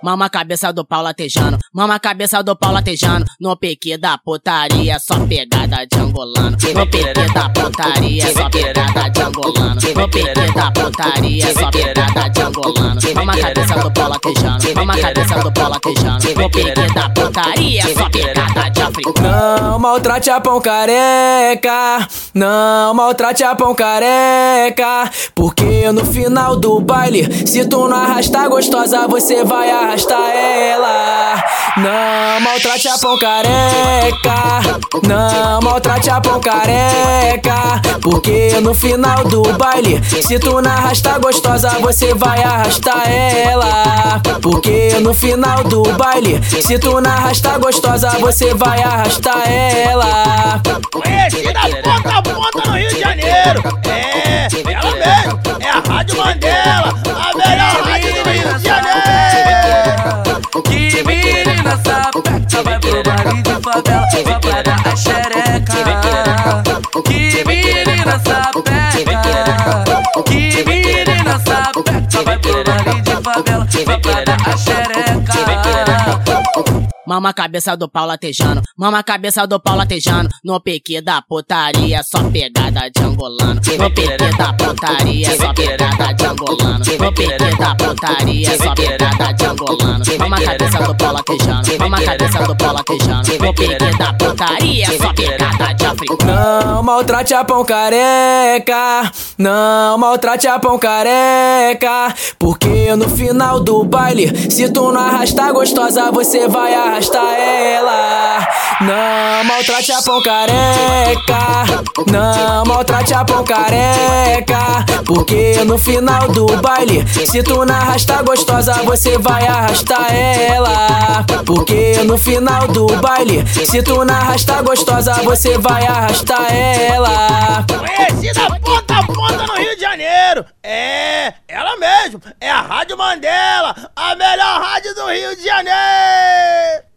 Mama a cabeça do pau latejando, mama a cabeça do pau latejando. No pique da putaria, só pegada de angolano. No pique da putaria, só pegada de angolano. No pique da putaria, só pegada de angolano. Mama a cabeça do pau latejando, mama a cabeça do pau latejando. No pique da putaria, só pegada de africano. Não maltrate a pão careca, não maltrate a pão careca. Porque no final do baile, se tu não arrastar gostosa, você vai arrastar ela. Não maltrate a pão careca, não maltrate a pão careca. Porque no final do baile, se tu não arrastar gostosa, você vai arrastar ela. Porque no final do baile, se tu não arrastar gostosa, você vai arrastar ela. Conhecida ponta a ponta no Rio de Janeiro. É, ela baile de favela pra dar a xereca. Que menina sapeca, que menina sapeca vai pro baile de favela dar a xereca. Mama a cabeça do pau latejando, mama a cabeça do pau latejando. No pique da putaria, só pegada de angolano. No pique da putaria, só pegada de angolano. No pique da putaria, só pegada de angolano. Mama a cabeça do pau latejando, mama a cabeça do pau latejando. No pique da putaria, só pegada de africano. Não maltrate a pão careca, não maltrate a pão careca. Porque no final do baile, se tu não arrastar gostosa, você vai arrastar ela. Não maltrate a pão não maltrate a pão. Porque no final do baile, se tu não gostosa, você vai arrastar ela. Porque no final do baile, se tu não gostosa, você vai arrastar ela. Conhecida ponta a ponta no Rio de Janeiro. É, ela mesmo. É a Rádio Mandela, a melhor rádio do Rio de Janeiro.